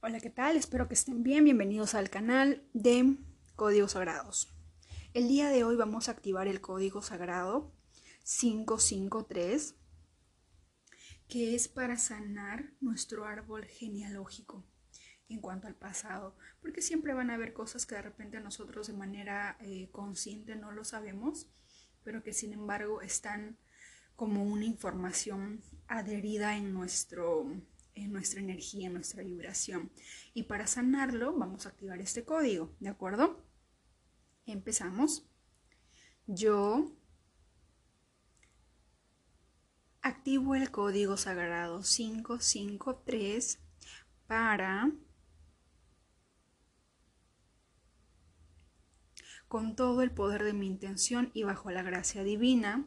Hola, ¿qué tal? Espero que estén bien. Bienvenidos al canal de Códigos Sagrados. El día de hoy vamos a activar el código sagrado 553, que es para sanar nuestro árbol genealógico en cuanto al pasado, porque siempre van a haber cosas que de repente nosotros de manera eh, consciente no lo sabemos, pero que sin embargo están como una información adherida en nuestro en nuestra energía, en nuestra vibración. Y para sanarlo vamos a activar este código, ¿de acuerdo? Empezamos. Yo activo el código sagrado 553 para con todo el poder de mi intención y bajo la gracia divina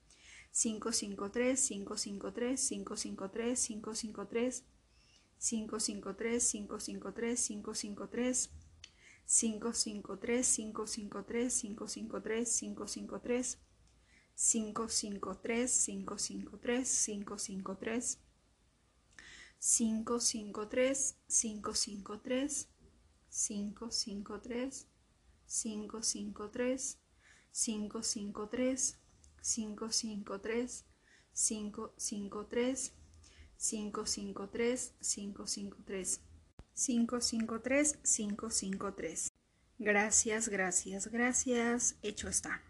553 553 553 553 553 553 553 553 553 553 553 553 553 553 553 553 553 553 553 553 553 553 553 553 553 Gracias, gracias, gracias. Hecho está.